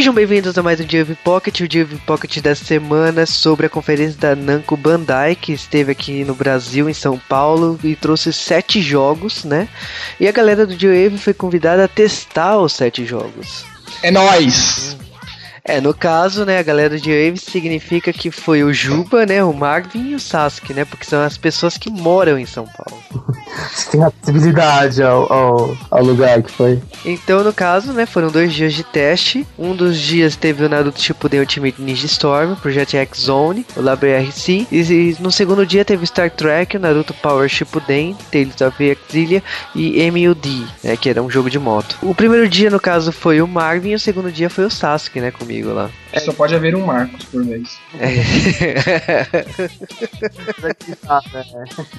Sejam bem-vindos a mais um Dia Pocket, o Dia Pocket da semana sobre a conferência da Namco Bandai, que esteve aqui no Brasil, em São Paulo, e trouxe sete jogos, né? E a galera do Dia foi convidada a testar os sete jogos. É nóis! É, no caso, né, a galera de Waves significa que foi o Juba, né, o Marvin e o Sasuke, né, porque são as pessoas que moram em São Paulo. Tem acessibilidade ao, ao, ao, lugar que foi. Então, no caso, né, foram dois dias de teste. Um dos dias teve o Naruto Shippuden Ultimate Ninja Storm, Project X Zone, o Lab RC. E, e, no segundo dia teve Star Trek, o Naruto Power Shippuden, Tales of Exilia e MUD, né, que era um jogo de moto. O primeiro dia, no caso, foi o Marvin e o segundo dia foi o Sasuke, né, comigo lá. É, só pode haver um Marcos por vez. É.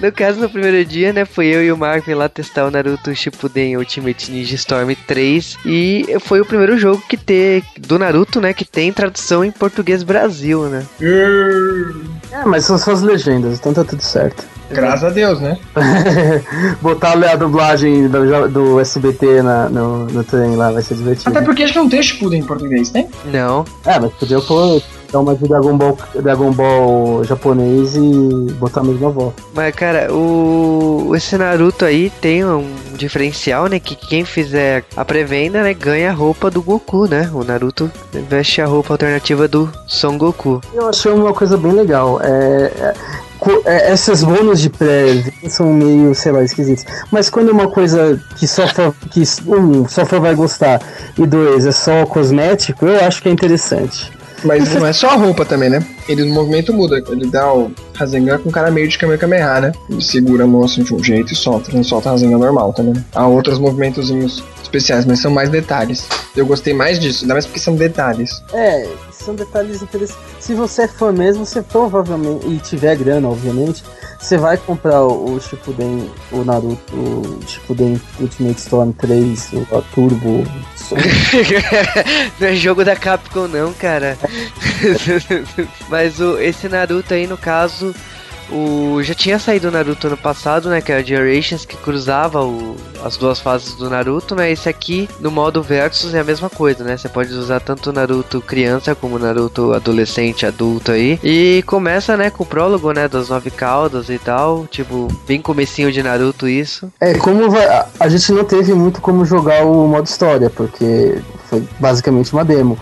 no caso, no primeiro dia, né, foi eu e o Marvin lá testar o Naruto Shippuden Ultimate Ninja Storm 3 e foi o primeiro jogo que ter do Naruto, né, que tem tradução em português Brasil, né? É, mas são só as legendas, então tá tudo certo. Graças a Deus, né? Botar a dublagem do, do SBT na, no, no trem lá vai ser divertido. Até porque acho que não tem Shippuden em português, tem? Não. É, mas podia pôr dar uma de Dragon Ball, Dragon Ball japonês e botar a mesma voz. Mas, cara, o esse Naruto aí tem um diferencial, né? Que quem fizer a pré-venda, né, ganha a roupa do Goku, né? O Naruto veste a roupa alternativa do Son Goku. Eu achei uma coisa bem legal. É, é é, essas bônus de pré são meio, sei lá, esquisitos. Mas quando é uma coisa que só fã, que um, só fã vai gostar e dois é só cosmético, eu acho que é interessante. Mas não é só a roupa também, né? Ele no movimento muda. Ele dá o Rasengan com cara meio de Kamehameha, né? Ele segura a moça de um jeito e solta. Não solta Rasengan normal também. Né? Há outros movimentozinhos especiais, mas são mais detalhes. Eu gostei mais disso, ainda mais porque são detalhes. É, são detalhes interessantes. Se você é fã mesmo, você provavelmente, e tiver grana, obviamente, você vai comprar o, o Shippuden, o Naruto, o Shippuden Ultimate Storm 3, o Turbo. não é jogo da Capcom não, cara. Mas o, esse Naruto aí, no caso, o, já tinha saído o Naruto ano passado, né? Que era Generations, que cruzava o, as duas fases do Naruto, né? Esse aqui, no modo Versus, é a mesma coisa, né? Você pode usar tanto o Naruto criança como o Naruto adolescente, adulto aí. E começa, né, com o prólogo, né? Das nove caudas e tal. Tipo, bem comecinho de Naruto isso. É, como vai, a gente não teve muito como jogar o modo história, porque foi basicamente uma demo.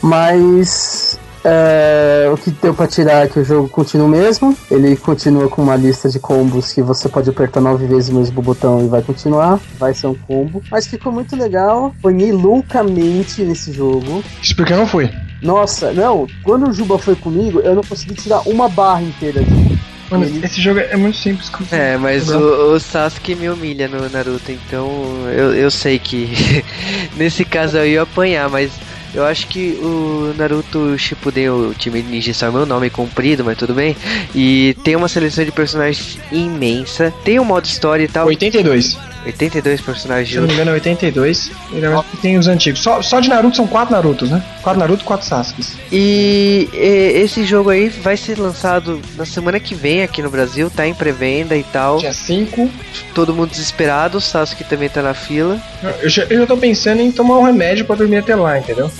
Mas é, o que deu pra tirar é que o jogo continua o mesmo. Ele continua com uma lista de combos que você pode apertar nove vezes o mesmo botão e vai continuar. Vai ser um combo. Mas ficou muito legal. Ponhei loucamente nesse jogo. Isso porque eu não fui. Nossa, não. Quando o Juba foi comigo, eu não consegui tirar uma barra inteira de. Mano, ele... esse jogo é muito simples. É, mas o, o, Sasuke me humilha no Naruto, então eu, eu sei que nesse caso eu ia apanhar, mas eu acho que o Naruto Shippuden, o time Ninja Storm é um nome comprido, mas tudo bem. E tem uma seleção de personagens imensa. Tem um modo história e tal. 82. 82 personagens. Se não me engano, é 82. E tem os antigos. Só, só de Naruto são 4 Narutos, né? 4 Naruto e 4 Sasuke. E, e, esse jogo aí vai ser lançado na semana que vem aqui no Brasil, tá em pré-venda e tal. Dia 5. Todo mundo desesperado, o Sasuke também tá na fila. Eu já, eu já tô pensando em tomar um remédio pra dormir até lá, entendeu?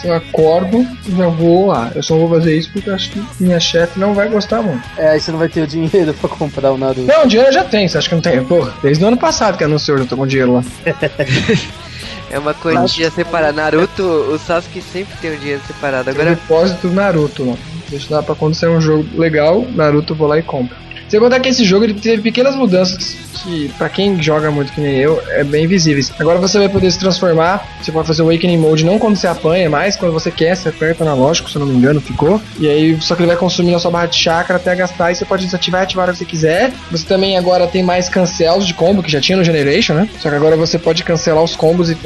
Se eu acordo, já vou lá. Eu só vou fazer isso porque eu acho que minha chefe não vai gostar muito. É, aí você não vai ter o dinheiro pra comprar o Naruto. Não, o dinheiro eu já tem, você acha que não tem? Pô, desde o ano passado que anunciou, já tô com dinheiro lá. É uma quantia separada. Naruto, o Sasuke sempre tem um dinheiro separado. Agora... depósito Naruto, mano. Deixa lá pra quando sair um jogo legal, Naruto vou lá e compro. Você contar que esse jogo ele teve pequenas mudanças que, para quem joga muito que nem eu, é bem visíveis. Agora você vai poder se transformar, você pode fazer o Awakening Mode não quando você apanha, mas quando você quer, você aperta analógico, se eu não me engano, ficou. E aí, só que ele vai consumir a sua barra de chakra até gastar e você pode desativar e ativar o que você quiser. Você também agora tem mais cancels de combo que já tinha no Generation, né? Só que agora você pode cancelar os combos e,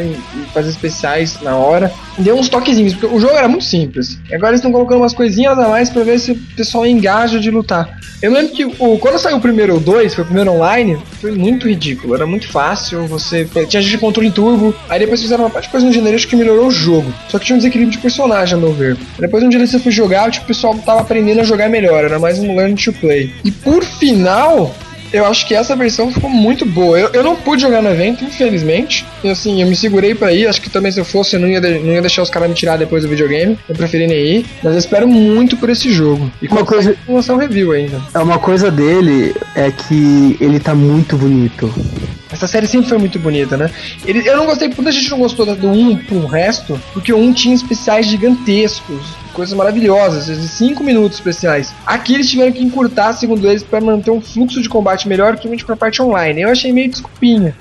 fazer especiais na hora. Deu uns toquezinhos, porque o jogo era muito simples. Agora eles estão colocando umas coisinhas a mais para ver se o pessoal engaja de lutar. Eu lembro que o, quando saiu o primeiro 2, foi o primeiro online, foi muito ridículo. Era muito fácil, você tinha de controle turbo. Aí depois fizeram uma parte de coisa no Generation que melhorou o jogo. Só que tinha um desequilíbrio de personagem, a meu ver. Depois um dia você foi jogar, tipo, o pessoal tava aprendendo a jogar melhor. Era mais um learn to play. E por final, Eu acho que essa versão ficou muito boa. Eu, eu não pude jogar no evento, infelizmente. E assim, eu me segurei pra ir. Acho que também se eu fosse, eu não ia, de, não ia deixar os caras me tirar depois do videogame. Eu preferi nem ir. Mas eu espero muito por esse jogo. E Uma coisa- vou lançar um review ainda. É uma coisa dele é que ele tá muito bonito. Essa série sempre foi muito bonita, né? Ele- eu não gostei, muita gente não gostou do 1 pro resto, porque o 1 tinha especiais gigantescos, coisas maravilhosas, de 5 minutos especiais. Aqui eles tiveram que encurtar, segundo eles, pra manter um fluxo de combate melhor, principalmente pra parte online. Eu achei meio desculpinha.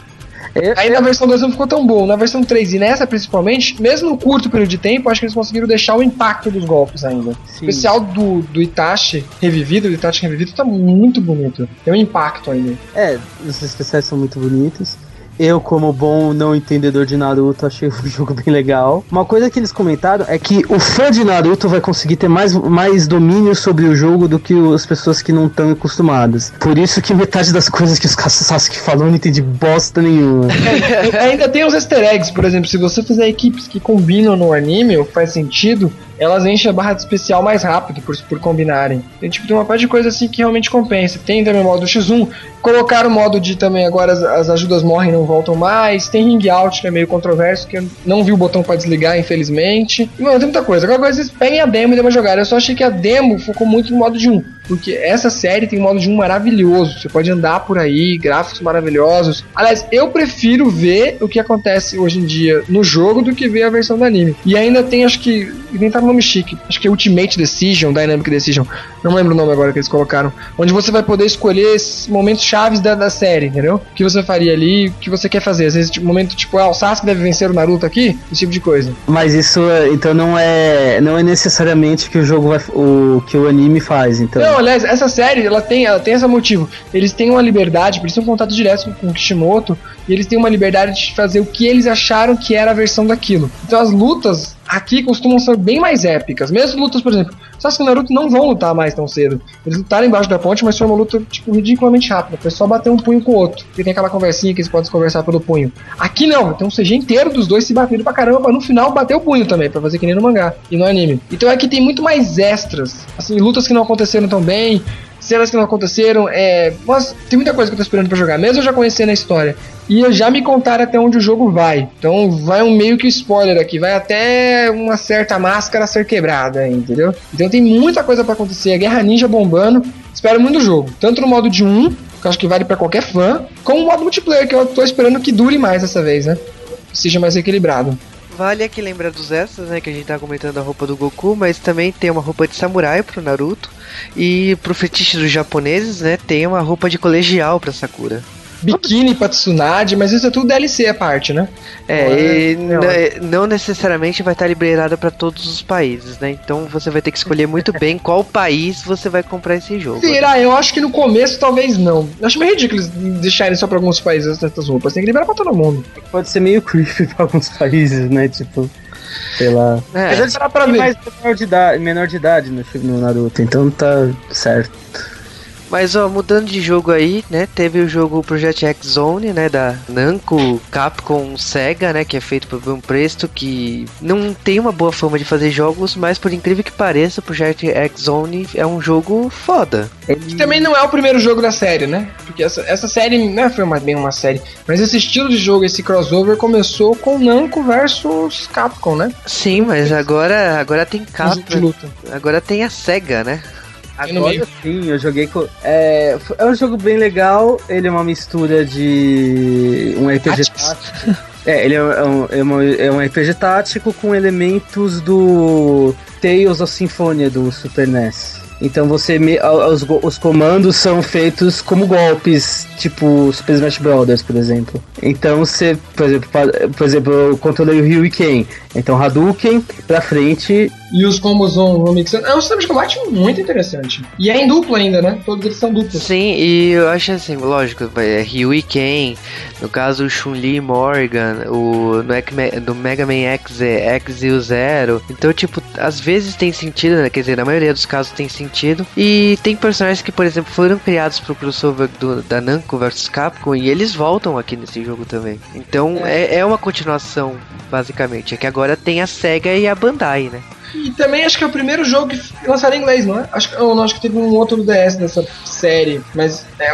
É- Aí na versão 2 não ficou tão bom. Na versão 3 e nessa principalmente, mesmo no curto período de tempo, acho que eles conseguiram deixar o impacto dos golpes ainda. O Sim. especial do, do Itachi revivido, do Itachi revivido, tá muito bonito. Tem um impacto ainda. É, os especiais são muito bonitos. Eu, como bom não entendedor de Naruto, achei o jogo bem legal. Uma coisa que eles comentaram é que o fã de Naruto vai conseguir ter mais, mais domínio sobre o jogo do que as pessoas que não estão acostumadas. Por isso que metade das coisas que os Sasuke falou não entendi bosta nenhuma. Ainda tem os easter eggs, por exemplo, se você fizer equipes que combinam no anime, faz sentido, elas enchem a barra de especial mais rápido por, por combinarem. Tem tipo tem uma parte de coisa assim que realmente compensa. Tem também o modo X1, colocaram o modo de também agora as, as ajudas morrem e não voltam mais. Tem ring out, que é meio controverso, que eu não vi o botão pra desligar, infelizmente. E, mano, tem muita coisa. Agora vocês peguem a demo e dêem uma jogada. Eu só achei que a demo focou muito no modo de 1. Porque essa série tem um modo de 1 maravilhoso. Você pode andar por aí, gráficos maravilhosos. Aliás, eu prefiro ver o que acontece hoje em dia no jogo do que ver a versão do anime. E ainda tem, acho que. Inventaram um nome chique. Acho que é Ultimate Decision, Dynamic Decision. Não lembro o nome agora que eles colocaram. Onde você vai poder escolher momentos chaves da, da série, entendeu? O que você faria ali, o que você quer fazer. Às vezes, tipo, momento tipo, ah, o Sasuke deve vencer o Naruto aqui, esse tipo de coisa. Mas isso, então, não é, não é necessariamente que o jogo vai, o que o anime faz. Então, Não, aliás, essa série, ela tem, ela tem esse motivo. Eles têm uma liberdade, eles têm um contato direto com, com o Kishimoto, e eles têm uma liberdade de fazer o que eles acharam que era a versão daquilo. Então as lutas aqui costumam ser bem mais épicas. Mesmo lutas, por exemplo, Sasuke e Naruto não vão lutar mais tão cedo. Eles lutaram embaixo da ponte, mas foi uma luta, tipo, ridiculamente rápida. Foi só bater um punho com o outro. Porque tem aquela conversinha que eles podem conversar pelo punho. Aqui não, tem um CG inteiro dos dois se batendo pra caramba, pra no final bater o punho também, pra fazer que nem no mangá e no anime. Então aqui tem muito mais extras. Assim, lutas que não aconteceram tão bem, cenas que não aconteceram, é. Tem muita coisa que eu tô esperando pra jogar, mesmo eu já conhecendo a história. E eu já me contaram até onde o jogo vai. Então vai um meio que spoiler aqui, vai até uma certa máscara ser quebrada, entendeu? Então tem muita coisa pra acontecer, a Guerra Ninja bombando. Espero muito do jogo, tanto no modo de 1, que eu acho que vale pra qualquer fã, como o modo multiplayer, que eu tô esperando que dure mais dessa vez, né? Seja mais equilibrado. Vale aqui lembrar dos extras, né? Que a gente tá comentando a roupa do Goku, mas também tem uma roupa de samurai pro Naruto. E pro fetiche dos japoneses, né? Tem uma roupa de colegial pra Sakura. Biquíni pra Tsunade, mas isso é tudo DLC a parte, né? É, Não é- e não. n- não necessariamente vai estar liberada pra todos os países, né? Então você vai ter que escolher muito bem qual país você vai comprar esse jogo. Será? Eu acho que no começo talvez não. Eu acho meio ridículo deixarem só pra alguns países essas roupas. Tem que liberar pra todo mundo. pode ser meio creepy pra alguns países, né? Tipo, sei lá. É, Mas eles pra Tem ver. mais menor de idade, menor de idade no, no Naruto, então tá certo. Mas ó, mudando de jogo aí, né? Teve o jogo Project X Zone, né? Da Namco, Capcom, Sega, né? Que é feito por Bruno Presto, que não tem uma boa fama de fazer jogos, mas por incrível que pareça, o Project X Zone é um jogo foda. Que também não é o primeiro jogo da série, né? Porque essa, essa série não foi uma, bem uma série. Mas esse estilo de jogo, esse crossover, começou com Namco versus Capcom, né? Sim, mas agora, agora tem Um Capcom, agora tem a Sega, né? No Agora sim, eu joguei com. É, é um jogo bem legal, ele é uma mistura de um RPG tático. É, ele é um, é, uma- é um RPG tático com elementos do Tales of Symphonia do Super NES. Então você me- os, os comandos são feitos como golpes, tipo Super Smash Brothers, por exemplo. Então você, por exemplo, por exemplo, eu controlei o Ryu e Ken. Então Hadouken pra frente E os combos vão, vão mixando. É um sistema de combate muito interessante. E é em dupla ainda, né? Todos eles são duplos. Sim, e eu acho assim, lógico, é Ryu e Ken, no caso o Chun-Li e Morgan, o no, no Mega Man X é X e o Zero. Então, tipo, às vezes tem sentido, né? Quer dizer, na maioria dos casos tem sentido. E tem personagens que, por exemplo, foram criados pro crossover do, da Namco vs Capcom e eles voltam aqui nesse jogo também. Então é, é uma continuação, basicamente. É que agora tem a SEGA e a Bandai, né? E também acho que é o primeiro jogo que lançaram em inglês, não é? Acho, eu não acho que teve um outro DS dessa série, mas, é,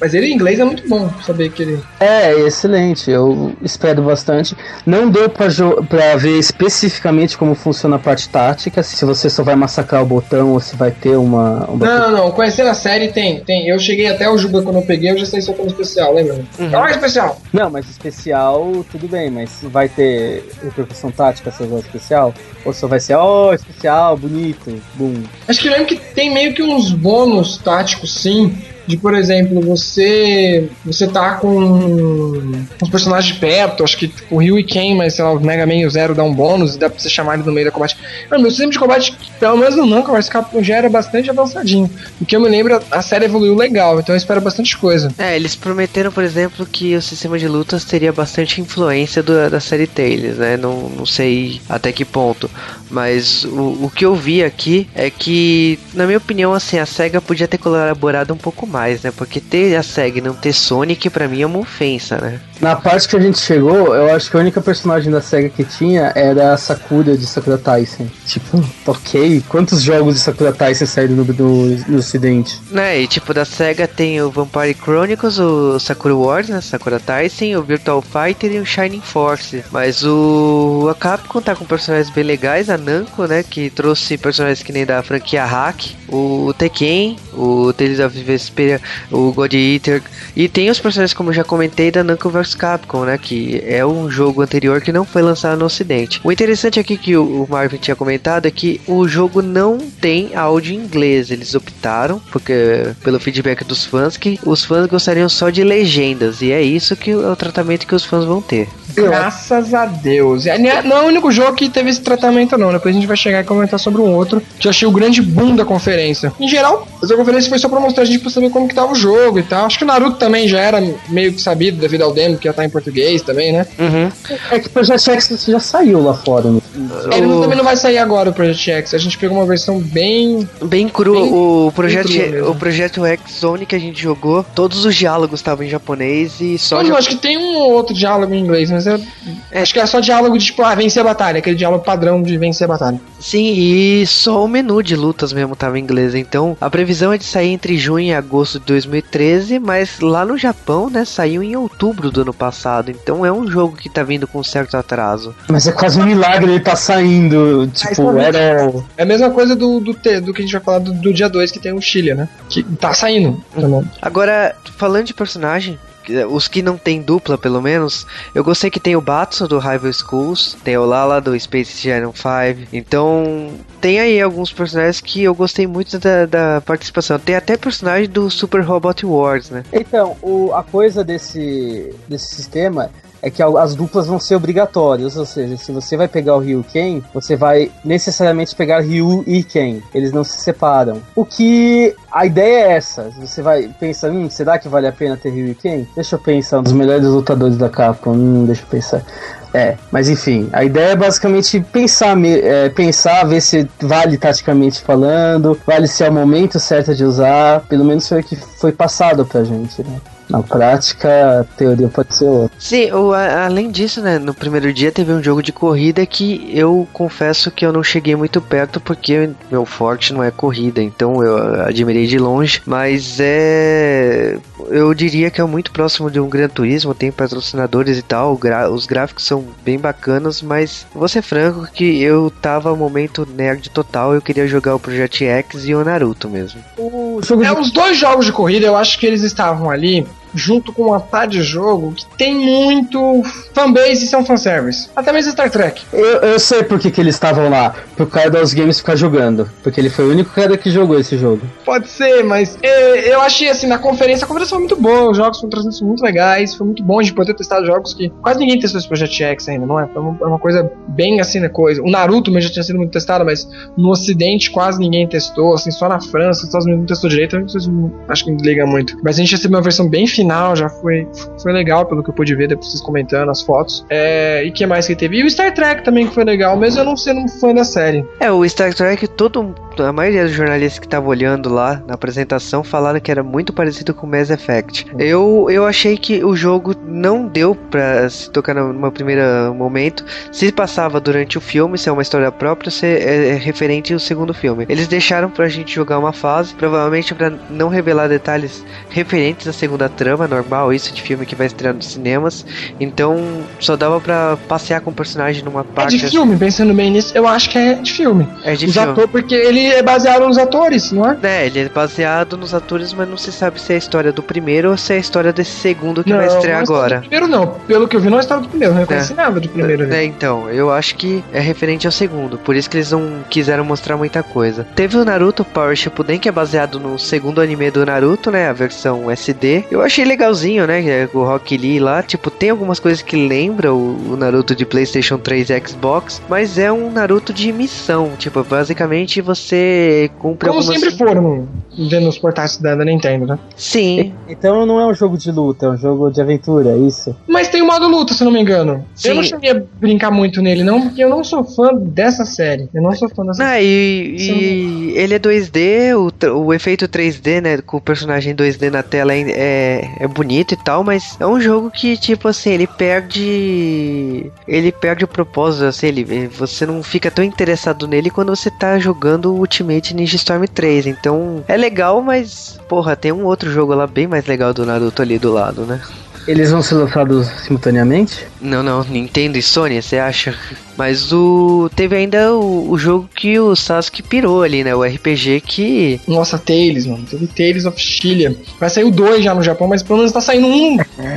mas ele em inglês é muito bom saber que ele. É, excelente. Eu espero bastante. Não deu pra, pra ver especificamente como funciona a parte tática, se você só vai massacrar o botão ou se vai ter uma. uma... Não, não, não. Conhecendo a série, tem, tem. Eu cheguei até o Juba quando eu peguei, eu já sei como especial, lembra? Uhum. Não é especial! Não, mas especial, tudo bem, mas vai ter repercussão tática se usar especial? Ou só vai ser, ó, oh, especial, bonito, boom? Acho que eu lembro que tem meio que uns bônus táticos, sim de, por exemplo, você você tá com os personagens perto, acho que tipo, o Ryu e Ken, mas sei lá, o Mega Man e o Zero dá um bônus e dá pra você chamar ele no meio da combate. Mano, meu sistema de combate, pelo menos no vs Capcom já era bastante avançadinho. O que eu me lembro, a série evoluiu legal, então eu espero bastante coisa. É, eles prometeram, por exemplo, que o sistema de lutas teria bastante influência do, da série Tales, né? Não, não sei até que ponto. Mas o, o que eu vi aqui é que, na minha opinião, assim, a SEGA podia ter colaborado um pouco mais, né? Porque ter a SEGA e não ter Sonic, pra mim, é uma ofensa, né? Na parte que a gente chegou, eu acho que a única personagem da SEGA que tinha era a Sakura de Sakura Tyson. Tipo, ok, quantos jogos de Sakura Tyson saíram no, no, no ocidente? Né, e tipo, da SEGA tem o Vampire Chronicles, o Sakura Wars, né? Sakura Tyson, o Virtual Fighter e o Shining Force. Mas o a Capcom tá com personagens bem legais, a Namco, né, que trouxe personagens que nem da franquia Hack, o Tekken, o Tales of Vesperia, o God Eater, e tem os personagens como eu já comentei da Namco vs Capcom, né, que é um jogo anterior que não foi lançado no ocidente. O interessante aqui que o Marvin tinha comentado é que o jogo não tem áudio em inglês, eles optaram, porque pelo feedback dos fãs que os fãs gostariam só de legendas, e é isso que é o tratamento que os fãs vão ter. Graças a Deus. É, não é o único jogo que teve esse tratamento não, depois a gente vai chegar e comentar sobre um outro, que eu achei o grande boom da conferência. Em geral, essa conferência foi só pra mostrar a gente pra saber como que tava o jogo e tal. Acho que o Naruto também já era meio que sabido devido ao demo, que já tá em português também, né? Uhum. É que o Project X já saiu lá fora. Né? Ele o... também não vai sair agora, o Project X. A gente pegou uma versão bem... Bem cru. Bem, o, projeto, o Projeto X Zone que a gente jogou, todos os diálogos estavam em japonês e só... Não, já... acho que tem um outro diálogo em inglês, mas é... é... Acho que é só diálogo de, tipo, ah, vencer a batalha. Aquele diálogo padrão de vencer a batalha. Sim, e só o menu de lutas mesmo tava em inglês. Então, a previsão é de sair entre junho e agosto de 2013, mas lá no Japão, né, saiu em outubro do ano passado. Então é um jogo que tá vindo com certo atraso. Mas é quase um milagre ele tá saindo. Tipo, era. É a mesma coisa do, do, do que a gente vai falar do, do dia 2 que tem o Chile, né? Que tá saindo. Agora, falando de personagem, os que não tem dupla, pelo menos, eu gostei que tem o Batsu do Rival Schools, tem o Lala do Space Channel 5. Então, tem aí alguns personagens que eu gostei muito da, da participação. Tem até personagem do Super Robot Wars, né? Então, o, a coisa desse, desse sistema é que as duplas vão ser obrigatórias, ou seja, se você vai pegar o Ryu Ken, você vai necessariamente pegar Ryu e Ken, eles não se separam. O que a ideia é essa, você vai pensar, hum, será que vale a pena ter Ryu e Ken? Deixa eu pensar, um dos melhores lutadores da Capcom, hum, deixa eu pensar. É, mas enfim, a ideia é basicamente pensar, é, pensar, ver se vale taticamente falando, vale se é o momento certo de usar, pelo menos foi o que foi passado pra gente, né? Na prática, a teoria pode ser outra. Sim, o, a, além disso, né, no primeiro dia teve um jogo de corrida que eu confesso que eu não cheguei muito perto porque meu forte não é corrida, então eu admirei de longe, mas é. Eu diria que é muito próximo de um Gran Turismo, tem patrocinadores e tal, gra, os gráficos são bem bacanas, mas vou ser franco que eu tava no momento nerd total, eu queria jogar o Project X e o Naruto mesmo. O é, de... os dois jogos de corrida, eu acho que eles estavam ali junto com uma pá de jogo que tem muito fanbase e são fanservice. Até mesmo Star Trek. Eu, eu sei por que, que eles estavam lá. Pro cara dos games ficar jogando. Porque ele foi o único cara que jogou esse jogo. Pode ser, mas é, eu achei assim, na conferência, a conferência foi muito boa, os jogos foram trazendo muito legais, foi muito bom de poder testar jogos que quase ninguém testou esse Project X ainda, não é? Foi uma, é uma coisa bem assim, né, coisa. O Naruto mesmo já tinha sido muito testado, mas no ocidente quase ninguém testou, assim, só na França, os Estados Unidos não testou direito, acho que não liga muito. Mas a gente recebeu uma versão bem final já foi, foi legal, pelo que eu pude ver, depois vocês comentando as fotos. É, e que mais que teve? E o Star Trek também que foi legal, mesmo eu não sendo um fã da série. É, o Star Trek, todo, a maioria dos jornalistas que estavam olhando lá na apresentação falaram que era muito parecido com Mass Effect. Eu, eu achei que o jogo não deu pra se tocar numa primeira momento. Se passava durante o filme, se é uma história própria, se é, é referente ao segundo filme. Eles deixaram pra gente jogar uma fase, provavelmente pra não revelar detalhes referentes à segunda trama, normal, isso de filme que vai estrear nos cinemas. Então só dava pra passear com o personagem numa parte. É de filme, pensando bem nisso, eu acho que é de filme. É de Os filme. atores, porque ele é baseado nos atores, não é? É, ele é baseado nos atores, mas não se sabe se é a história do primeiro ou se é a história desse segundo que não, vai estrear não é agora. primeiro não. Pelo que eu vi, não é história do primeiro. Não reconheci nada do primeiro. ali. É, então, eu acho que é referente ao segundo, por isso que eles não quiseram mostrar muita coisa. Teve o Naruto Power Shippuden, que é baseado no segundo anime do Naruto, né, a versão SD. Eu achei legalzinho, né, é o Rock Lee lá, tipo, tem algumas coisas que lembra o, o Naruto de PlayStation 3 e Xbox, mas é um Naruto de missão, tipo, basicamente você cumpre Como algumas... sempre foram vendo os portais da, da Nintendo, né? Sim, Então não é um jogo de luta, é um jogo de aventura, é isso? Mas tem o modo luta, se não me engano. Sim. Eu não cheguei a brincar muito nele, não, porque eu não sou fã dessa série. Eu não sou fã dessa Não, série. e, e ele é 2D, o, o efeito 3D, né, com o personagem 2D na tela é, é, é bonito e tal, mas é um jogo que, tipo assim, ele perde. Ele perde o propósito, assim, ele, você não fica tão interessado nele quando você tá jogando o Ultimate Ninja Storm 3. Então, é legal, mas, porra, tem um outro jogo lá bem mais legal do Naruto ali do lado, né? Eles vão ser lançados simultaneamente? Não, não, Nintendo e Sony, você acha? Mas o. Teve ainda o, o jogo que o Sasuke pirou ali, né? O RPG que. Nossa, Tales, mano. Teve Tales of Chilia. Vai sair o 2 já no Japão, mas pelo menos tá saindo um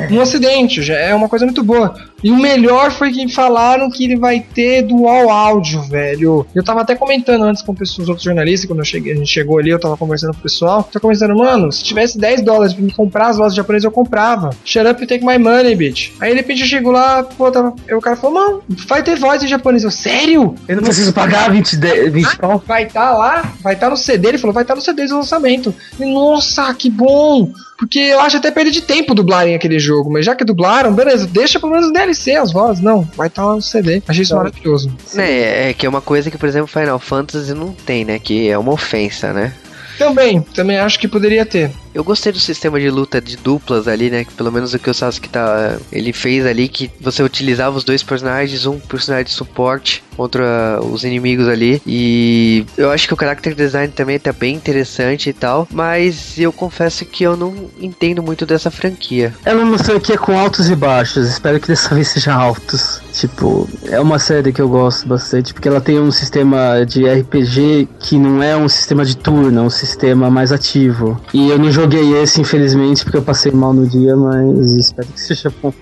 no ocidente. Já é uma coisa muito boa. E o melhor foi que falaram que ele vai ter dual áudio, velho. Eu tava até comentando antes com pessoas, os outros jornalistas, quando eu cheguei, a gente chegou ali, eu tava conversando com o pessoal. Tô conversando, mano, se tivesse 10 dólares pra me comprar as vozes japonesas, eu comprava. Shut up and take my money, bitch. Aí de repente eu chego lá, pô, tava. Aí o cara falou, não, vai ter voz japonês. Eu, sério? Eu não preciso pagar 20, de- 20 pau? vai estar lá, vai estar no CD, ele falou, vai estar no CD de lançamento. E, Nossa, que bom! Porque eu acho até perda de tempo dublarem aquele jogo, mas já que dublaram, beleza, deixa pelo menos DLC as vozes. Não, vai estar lá no CD. Achei isso maravilhoso. Né, é que é uma coisa que, por exemplo, Final Fantasy não tem, né? Que é uma ofensa, né? Também, também acho que poderia ter. Eu gostei do sistema de luta de duplas ali, né? Que pelo menos o que o Sasuke tá, ele fez ali, que você utilizava os dois personagens, um personagem de suporte contra os inimigos ali. E eu acho que o character design também tá bem interessante e tal. Mas eu confesso que eu não entendo muito dessa franquia. É uma franquia com altos e baixos, espero que dessa vez seja altos. Tipo, é uma série que eu gosto bastante, porque ela tem um sistema de RPG que não é um sistema de turno, é um sistema mais ativo. E eu não joguei esse, infelizmente, porque eu passei mal no dia, mas espero que seja bom.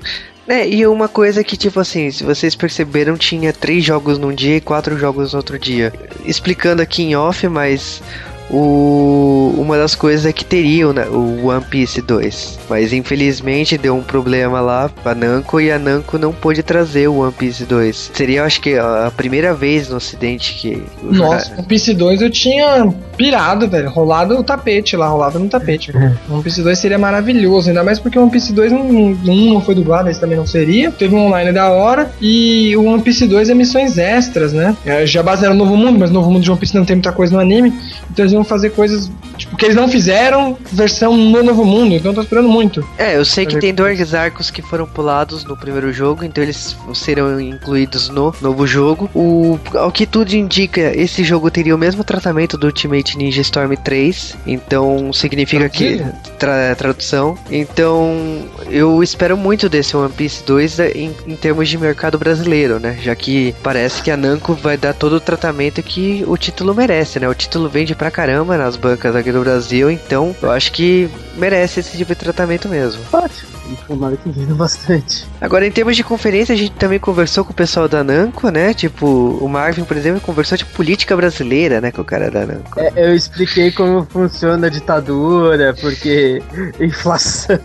É, e uma coisa que, tipo assim, se vocês perceberam, tinha três jogos num dia e quatro jogos no outro dia. Explicando aqui em off, mas o, uma das coisas é que teria o, né, o One Piece 2. Mas infelizmente deu um problema lá pra Namco e a Namco não pôde trazer o One Piece 2. Seria, acho que, a a primeira vez no ocidente que. Nossa, o PC 2 eu tinha pirado, velho. Rolado o tapete lá, rolado no tapete. O One Piece 2 seria maravilhoso, ainda mais porque o One Piece 2 não, um não foi dublado, esse também não seria. Teve um online da hora. E o One Piece 2 é missões extras, né? É, já basearam no Novo Mundo, mas o Novo Mundo de One Piece não tem muita coisa no anime. Então eles iam fazer coisas tipo, que eles não fizeram, versão no Novo Mundo. Então eu tô esperando muito. É, eu sei que tem dois arcos que foram pulados no primeiro jogo, então eles serão incluídos no novo jogo. O, ao que tudo indica, esse jogo teria o mesmo tratamento do Ultimate Ninja Storm 3, então significa que tra- tradução. Então eu espero muito desse One Piece 2 em, em termos de mercado brasileiro, né? Já que parece que a Namco vai dar todo o tratamento que o título merece, né? O título vende pra caramba nas bancas aqui do Brasil, então eu acho que merece esse tipo de tratamento mesmo. Ótimo, tomara que vindo bastante. Agora, em termos de conferência, a gente também conversou com o pessoal da Namco, né? Tipo, o Marvin, por exemplo, conversou de política brasileira, né? Com o cara da Namco. É, eu expliquei como funciona a ditadura, porque inflação.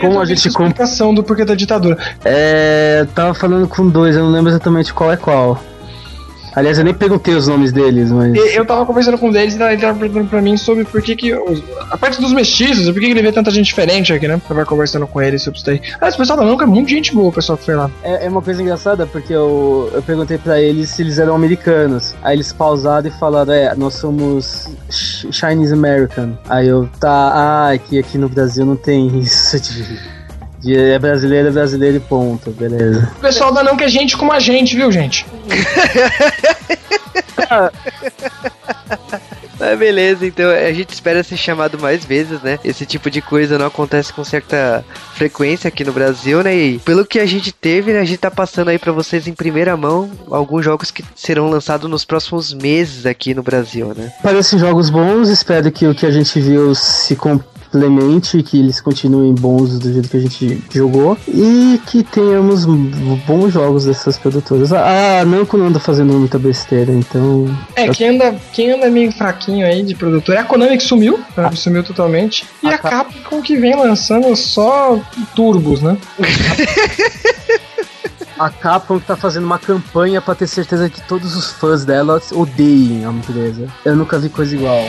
como a gente compra. explicação do porquê da ditadura. É, tava falando com dois, eu não lembro exatamente qual é qual. Aliás, eu nem perguntei os nomes deles, mas. Eu tava conversando com um deles e ele tava perguntando pra mim sobre por que que. os- a parte dos mestiços, por que que ele vê tanta gente diferente aqui, né? Eu tava conversando com ele sobre isso daí. Ah, esse pessoal da Nunca é muito gente boa, o pessoal que foi lá. É, é uma coisa engraçada porque eu, eu perguntei pra eles se eles eram americanos. Aí eles pausaram e falaram: É, nós somos Ch- Chinese American. Aí eu, tá, ah, aqui, aqui no Brasil não tem isso de. De é brasileiro, é brasileiro e ponto, beleza. O pessoal da Nunca é gente como a gente, viu, gente? Mas beleza, então a gente espera ser chamado mais vezes, né? Esse tipo de coisa não acontece com certa frequência aqui no Brasil, né? E pelo que a gente teve, né, a gente tá passando aí pra vocês em primeira mão alguns jogos que serão lançados nos próximos meses aqui no Brasil, né? Parecem jogos bons, espero que o que a gente viu se complemente e que eles continuem bons do jeito que a gente jogou e que tenhamos bons jogos dessas produtoras. A a Namco não anda fazendo muita besteira, então É, quem anda, quem anda meio fraquinho aí de produtor é a Konami que sumiu, a Konami sumiu totalmente. E a Capcom que vem lançando só turbos, né? a Capcom tá fazendo uma campanha pra ter certeza que todos os fãs dela odeiem a empresa. Eu nunca vi coisa igual.